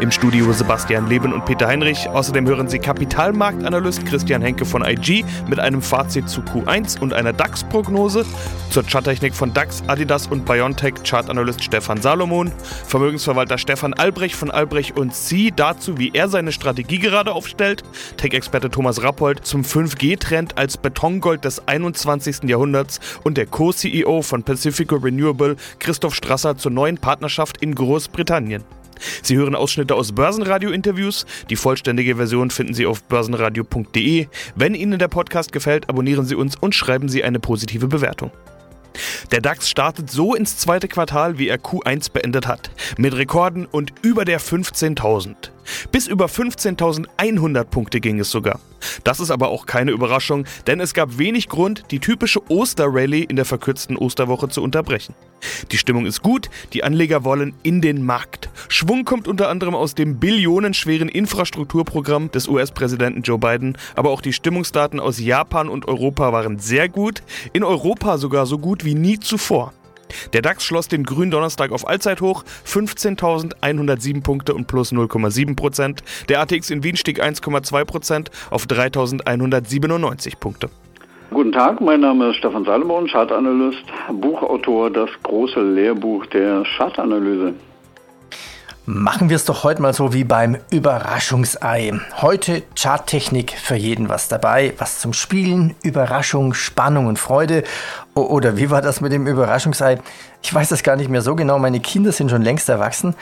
Im Studio Sebastian Leben und Peter Heinrich. Außerdem hören Sie Kapitalmarktanalyst Christian Henke von IG mit einem Fazit zu Q1 und einer DAX-Prognose. Zur Charttechnik von DAX, Adidas und Biontech Chartanalyst Stefan Salomon. Vermögensverwalter Stefan Albrecht von Albrecht und Sie dazu, wie er seine Strategie gerade aufstellt. Tech-Experte Thomas Rappold zum 5G-Trend als Betongold des 21. Jahrhunderts und der Co-CEO von Pacifico Renewable Christoph Strasser zur neuen Partnerschaft in Großbritannien. Sie hören Ausschnitte aus Börsenradio-Interviews. Die vollständige Version finden Sie auf börsenradio.de. Wenn Ihnen der Podcast gefällt, abonnieren Sie uns und schreiben Sie eine positive Bewertung. Der DAX startet so ins zweite Quartal, wie er Q1 beendet hat, mit Rekorden und über der 15.000. Bis über 15.100 Punkte ging es sogar. Das ist aber auch keine Überraschung, denn es gab wenig Grund, die typische Osterrallye in der verkürzten Osterwoche zu unterbrechen. Die Stimmung ist gut, die Anleger wollen in den Markt. Schwung kommt unter anderem aus dem billionenschweren Infrastrukturprogramm des US-Präsidenten Joe Biden, aber auch die Stimmungsdaten aus Japan und Europa waren sehr gut, in Europa sogar so gut wie nie zuvor. Der DAX schloss den grünen Donnerstag auf Allzeithoch 15.107 Punkte und plus 0,7 Prozent. Der ATX in Wien stieg 1,2 Prozent auf 3.197 Punkte. Guten Tag, mein Name ist Stefan Salomon, Chartanalyst, Buchautor Das große Lehrbuch der Chartanalyse. Machen wir es doch heute mal so wie beim Überraschungsei. Heute Charttechnik für jeden was dabei, was zum Spielen, Überraschung, Spannung und Freude. Oder wie war das mit dem Überraschungsei? Ich weiß das gar nicht mehr so genau, meine Kinder sind schon längst erwachsen.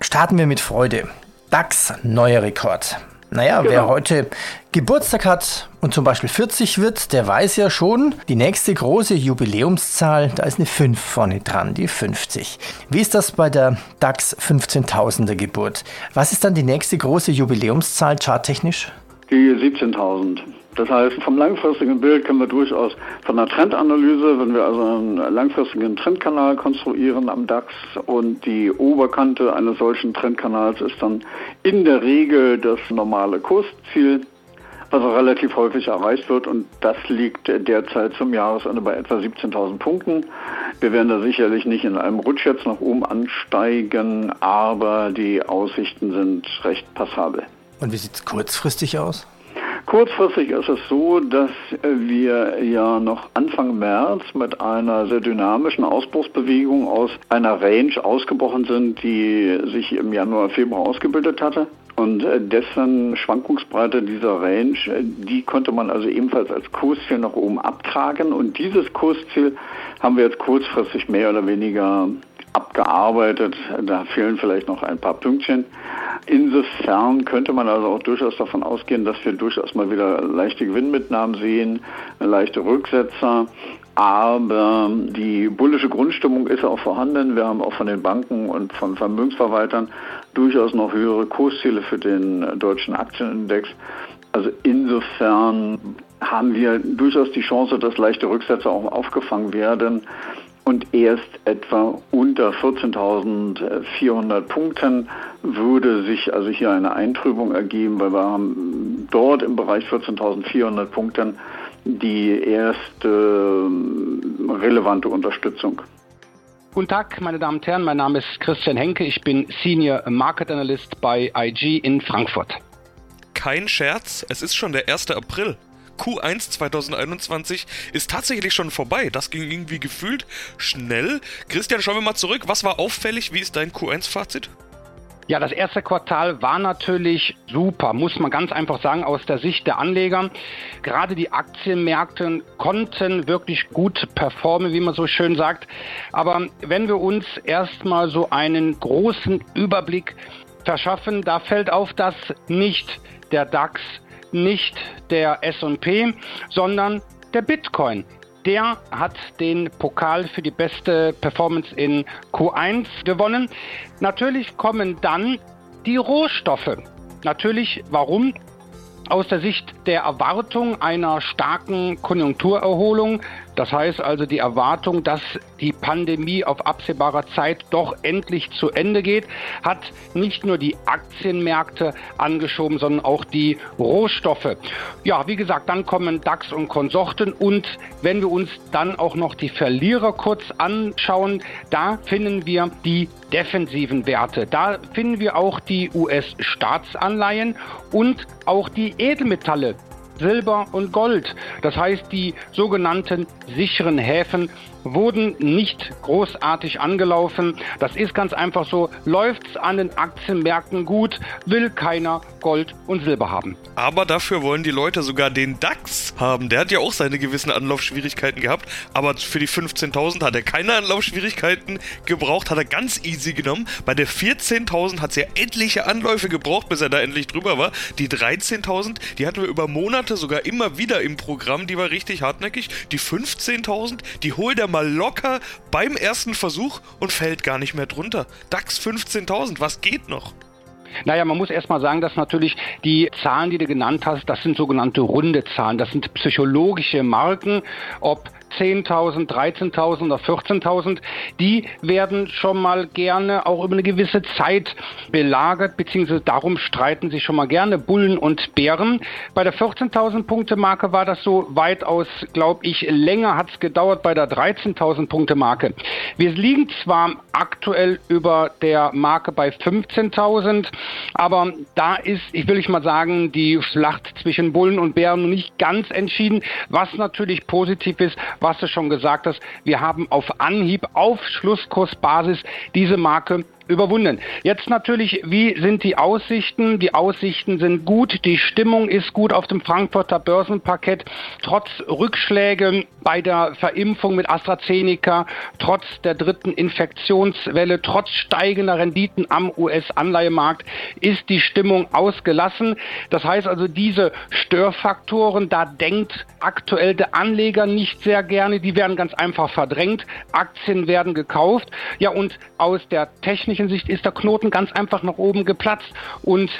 Starten wir mit Freude. DAX, neuer Rekord. Naja, genau. wer heute Geburtstag hat und zum Beispiel 40 wird, der weiß ja schon, die nächste große Jubiläumszahl, da ist eine 5 vorne dran, die 50. Wie ist das bei der DAX 15.000er Geburt? Was ist dann die nächste große Jubiläumszahl charttechnisch? Die 17.000. Das heißt, vom langfristigen Bild können wir durchaus von einer Trendanalyse, wenn wir also einen langfristigen Trendkanal konstruieren am DAX und die Oberkante eines solchen Trendkanals ist dann in der Regel das normale Kursziel, was auch relativ häufig erreicht wird und das liegt derzeit zum Jahresende bei etwa 17.000 Punkten. Wir werden da sicherlich nicht in einem Rutsch jetzt nach oben ansteigen, aber die Aussichten sind recht passabel. Und wie sieht es kurzfristig aus? Kurzfristig ist es so, dass wir ja noch Anfang März mit einer sehr dynamischen Ausbruchsbewegung aus einer Range ausgebrochen sind, die sich im Januar, Februar ausgebildet hatte. Und dessen Schwankungsbreite dieser Range, die konnte man also ebenfalls als Kursziel nach oben abtragen. Und dieses Kursziel haben wir jetzt kurzfristig mehr oder weniger abgearbeitet. Da fehlen vielleicht noch ein paar Pünktchen. Insofern könnte man also auch durchaus davon ausgehen, dass wir durchaus mal wieder leichte Gewinnmitnahmen sehen, leichte Rücksetzer. Aber die bullische Grundstimmung ist auch vorhanden. Wir haben auch von den Banken und von Vermögensverwaltern durchaus noch höhere Kursziele für den deutschen Aktienindex. Also insofern haben wir durchaus die Chance, dass leichte Rücksätze auch aufgefangen werden und erst etwa unter 14.400 Punkten würde sich also hier eine Eintrübung ergeben, weil wir haben dort im Bereich 14.400 Punkten die erste äh, relevante Unterstützung. Guten Tag, meine Damen und Herren. Mein Name ist Christian Henke. Ich bin Senior Market Analyst bei IG in Frankfurt. Kein Scherz, es ist schon der 1. April. Q1 2021 ist tatsächlich schon vorbei. Das ging irgendwie gefühlt schnell. Christian, schauen wir mal zurück. Was war auffällig? Wie ist dein Q1-Fazit? Ja, das erste Quartal war natürlich super, muss man ganz einfach sagen, aus der Sicht der Anleger. Gerade die Aktienmärkte konnten wirklich gut performen, wie man so schön sagt. Aber wenn wir uns erstmal so einen großen Überblick verschaffen, da fällt auf, dass nicht der DAX nicht der SP, sondern der Bitcoin. Der hat den Pokal für die beste Performance in Q1 gewonnen. Natürlich kommen dann die Rohstoffe. Natürlich, warum? Aus der Sicht der Erwartung einer starken Konjunkturerholung Das heißt also die Erwartung, dass die Pandemie auf absehbarer Zeit doch endlich zu Ende geht, hat nicht nur die Aktienmärkte angeschoben, sondern auch die Rohstoffe. Ja, wie gesagt, dann kommen DAX und Konsorten und wenn wir uns dann auch noch die Verlierer kurz anschauen, da finden wir die defensiven Werte. Da finden wir auch die US-Staatsanleihen und auch die Edelmetalle. Silber und Gold. Das heißt, die sogenannten sicheren Häfen wurden nicht großartig angelaufen. Das ist ganz einfach so. Läuft es an den Aktienmärkten gut, will keiner Gold und Silber haben. Aber dafür wollen die Leute sogar den DAX haben. Der hat ja auch seine gewissen Anlaufschwierigkeiten gehabt. Aber für die 15.000 hat er keine Anlaufschwierigkeiten gebraucht, hat er ganz easy genommen. Bei der 14.000 hat es ja etliche Anläufe gebraucht, bis er da endlich drüber war. Die 13.000, die hatten wir über Monate sogar immer wieder im Programm. Die war richtig hartnäckig. Die 15.000, die holt er mal locker beim ersten Versuch und fällt gar nicht mehr drunter. DAX 15.000, was geht noch? Naja, man muss erst mal sagen, dass natürlich die Zahlen, die du genannt hast, das sind sogenannte runde Zahlen. Das sind psychologische Marken, ob 10.000, 13.000 oder 14.000, die werden schon mal gerne auch über eine gewisse Zeit belagert, beziehungsweise darum streiten sich schon mal gerne Bullen und Bären. Bei der 14.000 Punkte Marke war das so weitaus, glaube ich, länger hat es gedauert bei der 13.000 Punkte Marke. Wir liegen zwar aktuell über der Marke bei 15.000, aber da ist, ich will ich mal sagen, die Schlacht zwischen Bullen und Bären nicht ganz entschieden, was natürlich positiv ist, was du schon gesagt hast, wir haben auf Anhieb, auf Schlusskursbasis diese Marke überwunden. Jetzt natürlich, wie sind die Aussichten? Die Aussichten sind gut, die Stimmung ist gut auf dem Frankfurter Börsenparkett, trotz Rückschläge bei der Verimpfung mit AstraZeneca, trotz der dritten Infektionswelle, trotz steigender Renditen am US-Anleihemarkt ist die Stimmung ausgelassen. Das heißt also, diese Störfaktoren, da denkt aktuell der Anleger nicht sehr gerne, die werden ganz einfach verdrängt, Aktien werden gekauft. Ja, und aus der technischen Hinsicht ist der Knoten ganz einfach nach oben geplatzt und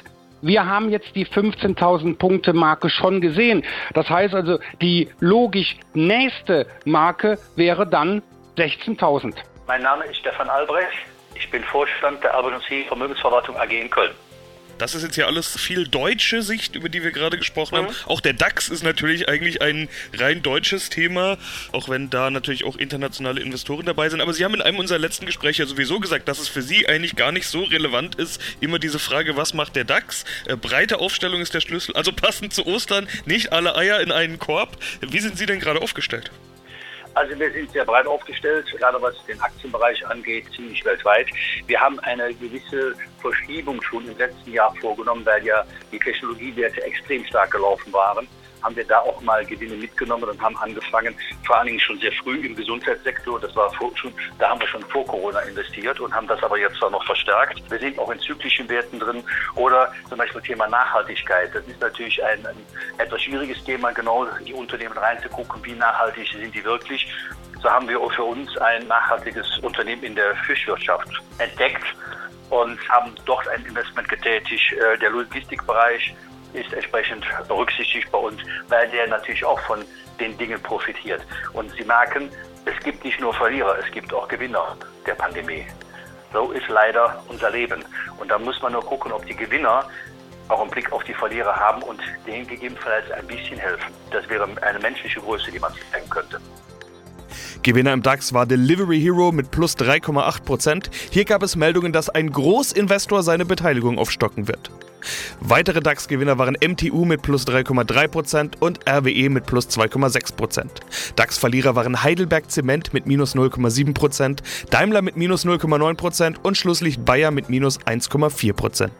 wir haben jetzt die 15.000 Punkte Marke schon gesehen. Das heißt also, die logisch nächste Marke wäre dann 16.000. Mein Name ist Stefan Albrecht. Ich bin Vorstand der Albert Vermögensverwaltung AG in Köln. Das ist jetzt ja alles viel deutsche Sicht, über die wir gerade gesprochen mhm. haben. Auch der DAX ist natürlich eigentlich ein rein deutsches Thema, auch wenn da natürlich auch internationale Investoren dabei sind. Aber Sie haben in einem unserer letzten Gespräche sowieso gesagt, dass es für Sie eigentlich gar nicht so relevant ist, immer diese Frage, was macht der DAX? Äh, breite Aufstellung ist der Schlüssel. Also passend zu Ostern, nicht alle Eier in einen Korb. Wie sind Sie denn gerade aufgestellt? Also wir sind sehr breit aufgestellt, gerade was den Aktienbereich angeht, ziemlich weltweit. Wir haben eine gewisse Verschiebung schon im letzten Jahr vorgenommen, weil ja die Technologiewerte extrem stark gelaufen waren haben wir da auch mal Gewinne mitgenommen und haben angefangen, vor allen Dingen schon sehr früh im Gesundheitssektor, das war vor, schon, da haben wir schon vor Corona investiert und haben das aber jetzt zwar noch verstärkt. Wir sind auch in zyklischen Werten drin oder zum Beispiel Thema Nachhaltigkeit. Das ist natürlich ein, ein etwas schwieriges Thema, genau die Unternehmen reinzugucken, wie nachhaltig sind die wirklich. So haben wir für uns ein nachhaltiges Unternehmen in der Fischwirtschaft entdeckt und haben dort ein Investment getätigt. Äh, der Logistikbereich ist entsprechend berücksichtigt bei uns, weil der natürlich auch von den Dingen profitiert. Und Sie merken, es gibt nicht nur Verlierer, es gibt auch Gewinner der Pandemie. So ist leider unser Leben. Und da muss man nur gucken, ob die Gewinner auch einen Blick auf die Verlierer haben und denen gegebenenfalls ein bisschen helfen. Das wäre eine menschliche Größe, die man zeigen könnte. Gewinner im DAX war Delivery Hero mit plus 3,8%. Hier gab es Meldungen, dass ein Großinvestor seine Beteiligung aufstocken wird. Weitere DAX-Gewinner waren MTU mit plus 3,3% und RWE mit plus 2,6%. DAX-Verlierer waren Heidelberg Zement mit minus 0,7%, Daimler mit minus 0,9% und Schlusslicht Bayer mit minus 1,4%.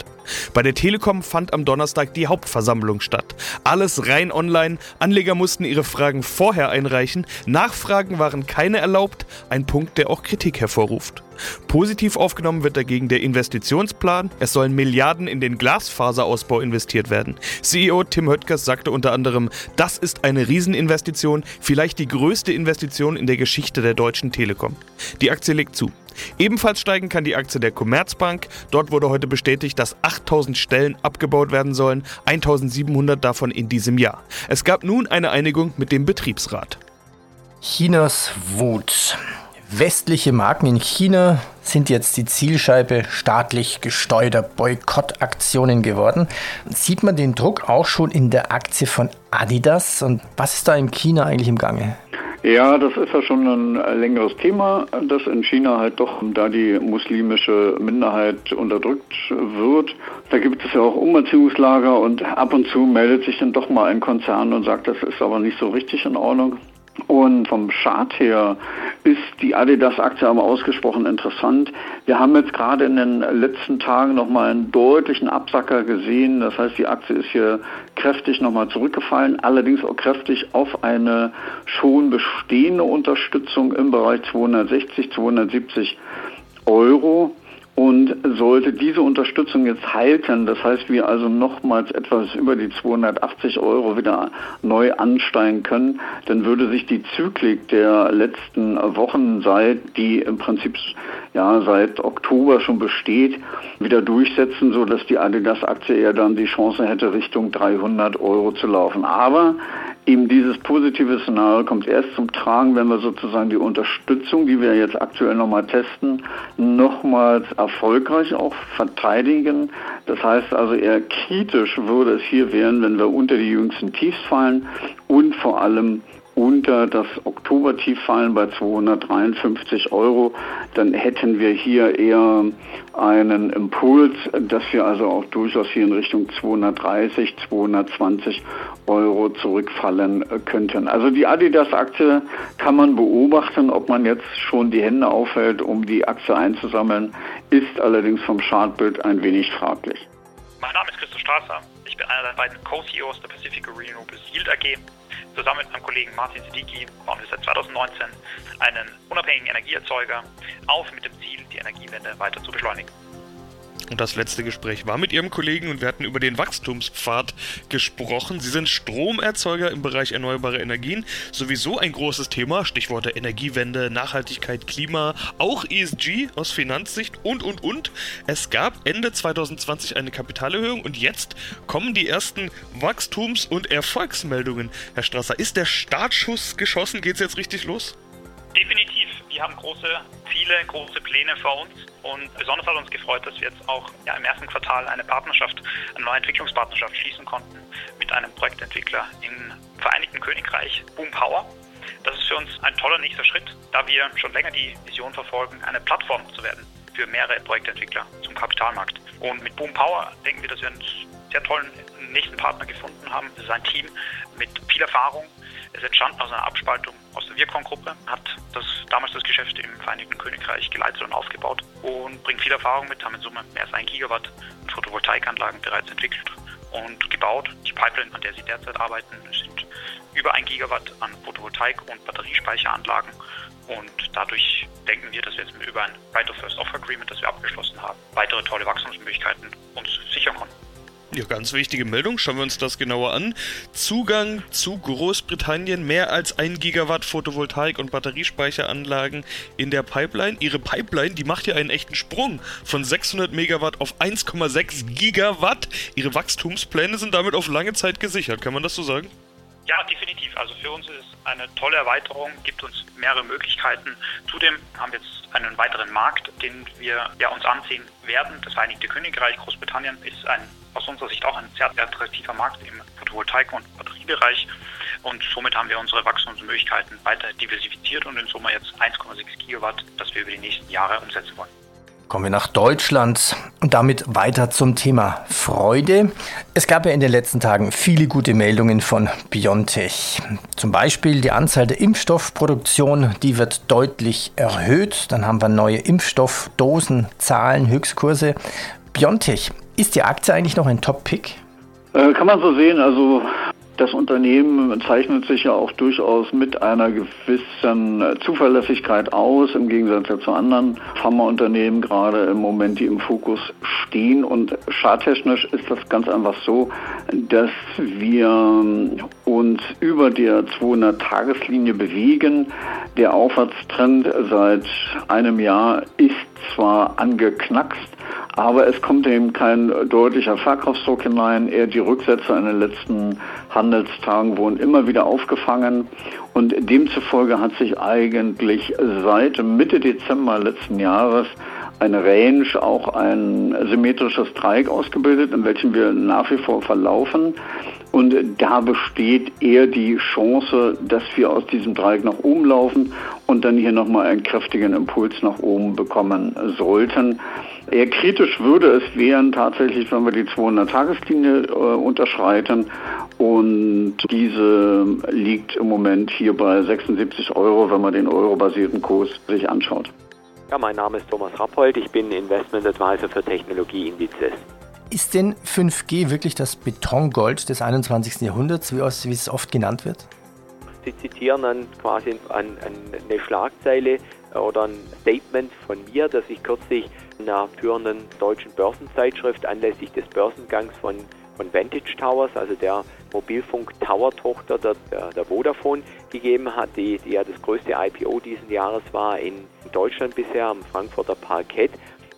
Bei der Telekom fand am Donnerstag die Hauptversammlung statt. Alles rein online. Anleger mussten ihre Fragen vorher einreichen. Nachfragen waren keine erlaubt. Ein Punkt, der auch Kritik hervorruft. Positiv aufgenommen wird dagegen der Investitionsplan. Es sollen Milliarden in den Glasfaserausbau investiert werden. CEO Tim Höttges sagte unter anderem, das ist eine Rieseninvestition, vielleicht die größte Investition in der Geschichte der Deutschen Telekom. Die Aktie legt zu. Ebenfalls steigen kann die Aktie der Commerzbank. Dort wurde heute bestätigt, dass 8000 Stellen abgebaut werden sollen, 1700 davon in diesem Jahr. Es gab nun eine Einigung mit dem Betriebsrat. Chinas Wut. Westliche Marken in China sind jetzt die Zielscheibe staatlich gesteuerter Boykottaktionen geworden. Sieht man den Druck auch schon in der Aktie von Adidas? Und was ist da in China eigentlich im Gange? Ja, das ist ja schon ein längeres Thema, dass in China halt doch, da die muslimische Minderheit unterdrückt wird, da gibt es ja auch Umerziehungslager und ab und zu meldet sich dann doch mal ein Konzern und sagt, das ist aber nicht so richtig in Ordnung. Und vom Chart her ist die Adidas-Aktie aber ausgesprochen interessant. Wir haben jetzt gerade in den letzten Tagen nochmal einen deutlichen Absacker gesehen. Das heißt, die Aktie ist hier kräftig nochmal zurückgefallen, allerdings auch kräftig auf eine schon bestehende Unterstützung im Bereich 260, 270 Euro. Und sollte diese Unterstützung jetzt halten, das heißt wir also nochmals etwas über die 280 Euro wieder neu ansteigen können, dann würde sich die Zyklik der letzten Wochen, seit die im Prinzip ja seit Oktober schon besteht, wieder durchsetzen, so dass die Adidas-Aktie eher dann die Chance hätte, Richtung 300 Euro zu laufen. Aber eben dieses positive Szenario kommt erst zum Tragen, wenn wir sozusagen die Unterstützung, die wir jetzt aktuell nochmal testen, nochmals erfolgreich auch verteidigen. Das heißt also eher kritisch würde es hier werden, wenn wir unter die jüngsten Tiefs fallen und vor allem unter das Oktobertief fallen bei 253 Euro, dann hätten wir hier eher einen Impuls, dass wir also auch durchaus hier in Richtung 230, 220 Euro zurückfallen könnten. Also die Adidas-Aktie kann man beobachten, ob man jetzt schon die Hände aufhält, um die Aktie einzusammeln, ist allerdings vom Chartbild ein wenig fraglich. Mein Name ist Christoph Strasser. Ich bin einer der beiden Co-CEOs der Pacific Renewables Yield AG Zusammen mit meinem Kollegen Martin Siddiqui bauen wir seit 2019 einen unabhängigen Energieerzeuger auf mit dem Ziel, die Energiewende weiter zu beschleunigen. Und das letzte Gespräch war mit Ihrem Kollegen und wir hatten über den Wachstumspfad gesprochen. Sie sind Stromerzeuger im Bereich erneuerbare Energien. Sowieso ein großes Thema. Stichworte Energiewende, Nachhaltigkeit, Klima, auch ESG aus Finanzsicht und, und, und. Es gab Ende 2020 eine Kapitalerhöhung und jetzt kommen die ersten Wachstums- und Erfolgsmeldungen. Herr Strasser, ist der Startschuss geschossen? Geht es jetzt richtig los? Definitiv. Wir haben große Ziele, große Pläne vor uns und besonders hat uns gefreut, dass wir jetzt auch ja, im ersten Quartal eine Partnerschaft, eine neue Entwicklungspartnerschaft schließen konnten mit einem Projektentwickler im Vereinigten Königreich, Boom Power. Das ist für uns ein toller nächster Schritt, da wir schon länger die Vision verfolgen, eine Plattform zu werden für mehrere Projektentwickler zum Kapitalmarkt. Und mit Boom Power denken wir, dass wir einen sehr tollen nächsten Partner gefunden haben. Es ist ein Team mit viel Erfahrung, es entstand aus einer Abspaltung aus der Wirkon-Gruppe, hat das, damals das Geschäft im Vereinigten Königreich geleitet und aufgebaut und bringt viel Erfahrung mit, haben in Summe mehr als ein Gigawatt an Photovoltaikanlagen bereits entwickelt und gebaut. Die Pipeline, an der sie derzeit arbeiten, sind über ein Gigawatt an Photovoltaik- und Batteriespeicheranlagen und dadurch denken wir, dass wir jetzt über ein Right of First Offer Agreement, das wir abgeschlossen haben, weitere tolle Wachstumsmöglichkeiten uns sichern konnten. Ja, ganz wichtige Meldung. Schauen wir uns das genauer an. Zugang zu Großbritannien, mehr als ein Gigawatt Photovoltaik- und Batteriespeicheranlagen in der Pipeline. Ihre Pipeline, die macht ja einen echten Sprung von 600 Megawatt auf 1,6 Gigawatt. Ihre Wachstumspläne sind damit auf lange Zeit gesichert. Kann man das so sagen? Ja, definitiv. Also für uns ist es eine tolle Erweiterung, gibt uns mehrere Möglichkeiten. Zudem haben wir jetzt einen weiteren Markt, den wir ja, uns ansehen werden. Das Vereinigte Königreich, Großbritannien, ist ein, aus unserer Sicht auch ein sehr attraktiver Markt im Photovoltaik- und Batteriebereich. Und somit haben wir unsere Wachstumsmöglichkeiten weiter diversifiziert und in Summe jetzt 1,6 Gigawatt, das wir über die nächsten Jahre umsetzen wollen. Kommen wir nach Deutschland und damit weiter zum Thema Freude. Es gab ja in den letzten Tagen viele gute Meldungen von BioNTech. Zum Beispiel die Anzahl der Impfstoffproduktion, die wird deutlich erhöht. Dann haben wir neue Impfstoffdosen, Zahlen, Höchstkurse. BioNTech, ist die Aktie eigentlich noch ein Top-Pick? Äh, kann man so sehen. Also das Unternehmen zeichnet sich ja auch durchaus mit einer gewissen Zuverlässigkeit aus, im Gegensatz zu anderen Pharmaunternehmen, gerade im Moment, die im Fokus stehen. Und charttechnisch ist das ganz einfach so, dass wir uns über der 200-Tageslinie bewegen. Der Aufwärtstrend seit einem Jahr ist zwar angeknackst, aber es kommt eben kein deutlicher Verkaufsdruck hinein. Eher die Rücksätze in den letzten Handelstagen wurden immer wieder aufgefangen und demzufolge hat sich eigentlich seit Mitte Dezember letzten Jahres eine Range, auch ein symmetrisches Dreieck ausgebildet, in welchem wir nach wie vor verlaufen. Und da besteht eher die Chance, dass wir aus diesem Dreieck nach oben laufen und dann hier nochmal einen kräftigen Impuls nach oben bekommen sollten. Eher kritisch würde es wären tatsächlich, wenn wir die 200-Tageslinie äh, unterschreiten. Und diese liegt im Moment hier bei 76 Euro, wenn man den eurobasierten Kurs sich anschaut. Ja, mein Name ist Thomas Rappold, ich bin Investment Advisor für Technologieindizes. Ist denn 5G wirklich das Betongold des 21. Jahrhunderts, wie es oft genannt wird? Sie zitieren dann quasi an, an eine Schlagzeile oder ein Statement von mir, das ich kürzlich in einer führenden deutschen Börsenzeitschrift anlässlich des Börsengangs von, von Vantage Towers, also der Mobilfunk-Tower-Tochter der, der, Vodafone, gegeben hat, die, die ja das größte IPO diesen Jahres war in Deutschland bisher am Frankfurter Parkett.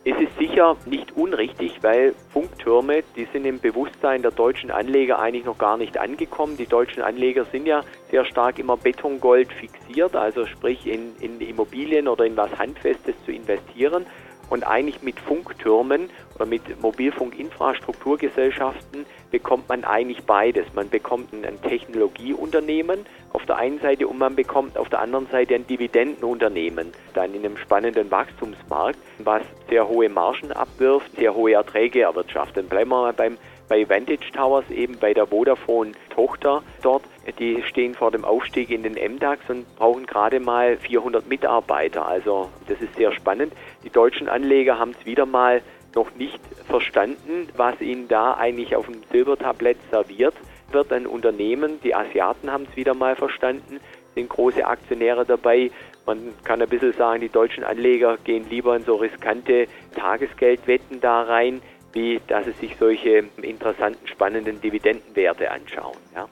Es ist sicher nicht unrichtig, weil Funktürme, die sind im Bewusstsein der deutschen Anleger eigentlich noch gar nicht angekommen. Die deutschen Anleger sind ja sehr stark immer Betongold fixiert, also sprich in, in Immobilien oder in was Handfestes zu investieren. Und eigentlich mit Funktürmen oder mit Mobilfunkinfrastrukturgesellschaften bekommt man eigentlich beides. Man bekommt ein Technologieunternehmen auf der einen Seite und man bekommt auf der anderen Seite ein Dividendenunternehmen, dann in einem spannenden Wachstumsmarkt, was sehr hohe Margen abwirft, sehr hohe Erträge erwirtschaftet. Bleiben wir mal beim bei Vantage Towers, eben bei der Vodafone Tochter dort. Die stehen vor dem Aufstieg in den MDAX und brauchen gerade mal 400 Mitarbeiter. Also das ist sehr spannend. Die deutschen Anleger haben es wieder mal noch nicht verstanden, was ihnen da eigentlich auf dem Silbertablett serviert wird. Ein Unternehmen, die Asiaten haben es wieder mal verstanden, sind große Aktionäre dabei. Man kann ein bisschen sagen, die deutschen Anleger gehen lieber in so riskante Tagesgeldwetten da rein, wie dass sie sich solche interessanten, spannenden Dividendenwerte anschauen. Ja.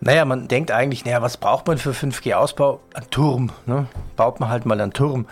Naja, man denkt eigentlich, naja, was braucht man für 5G-Ausbau? Ein Turm, ne? Baut man halt mal einen Turm.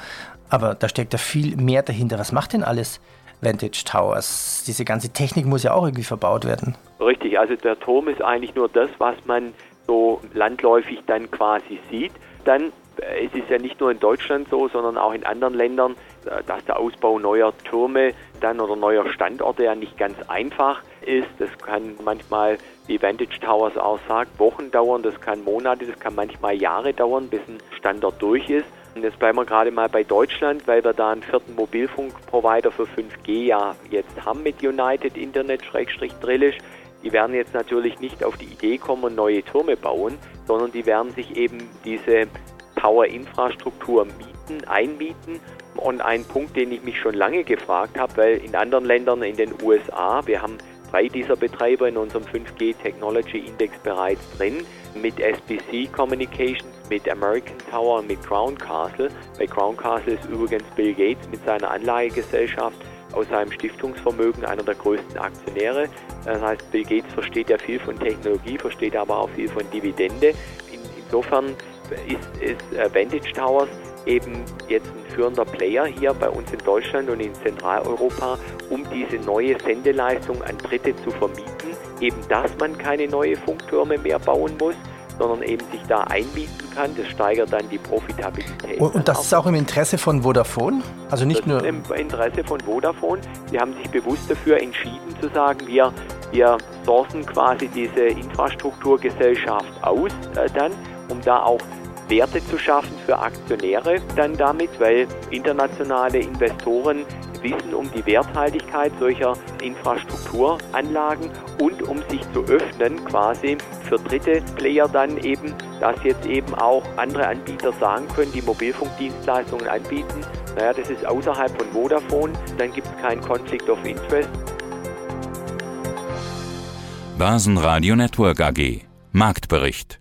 Aber da steckt da viel mehr dahinter. Was macht denn alles Vantage Towers? Diese ganze Technik muss ja auch irgendwie verbaut werden. Richtig, also der Turm ist eigentlich nur das, was man so landläufig dann quasi sieht. Dann äh, es ist ja nicht nur in Deutschland so, sondern auch in anderen Ländern, äh, dass der Ausbau neuer Türme dann oder neuer Standorte ja nicht ganz einfach ist. Das kann manchmal, wie Vantage Towers auch sagt, Wochen dauern, das kann Monate, das kann manchmal Jahre dauern, bis ein Standort durch ist. Jetzt bleiben wir gerade mal bei Deutschland, weil wir da einen vierten Mobilfunkprovider für 5G ja jetzt haben mit United Internet-Drillisch. Die werden jetzt natürlich nicht auf die Idee kommen und neue Türme bauen, sondern die werden sich eben diese Power-Infrastruktur mieten, einmieten. Und ein Punkt, den ich mich schon lange gefragt habe, weil in anderen Ländern, in den USA, wir haben drei dieser Betreiber in unserem 5G Technology Index bereits drin, mit SBC Communications, mit American Tower und mit Crown Castle. Bei Crown Castle ist übrigens Bill Gates mit seiner Anlagegesellschaft aus seinem Stiftungsvermögen einer der größten Aktionäre. Das heißt, Bill Gates versteht ja viel von Technologie, versteht aber auch viel von Dividende. In, insofern ist, ist äh, Vantage Towers eben jetzt ein führender Player hier bei uns in Deutschland und in Zentraleuropa, um diese neue Sendeleistung an Dritte zu vermieten. Eben, dass man keine neue Funktürme mehr bauen muss, sondern eben sich da einbieten kann. Das steigert dann die Profitabilität. Und, und das ist auch im Interesse von Vodafone? Also nicht das nur. Ist im Interesse von Vodafone. Sie haben sich bewusst dafür entschieden zu sagen, wir, wir sourcen quasi diese Infrastrukturgesellschaft aus äh, dann, um da auch Werte zu schaffen für Aktionäre dann damit, weil internationale Investoren wissen um die Werthaltigkeit solcher Infrastrukturanlagen und um sich zu öffnen quasi für dritte Player dann eben, dass jetzt eben auch andere Anbieter sagen können, die Mobilfunkdienstleistungen anbieten, naja, das ist außerhalb von Vodafone, dann gibt es keinen Conflict of Interest. Börsenradio Network AG Marktbericht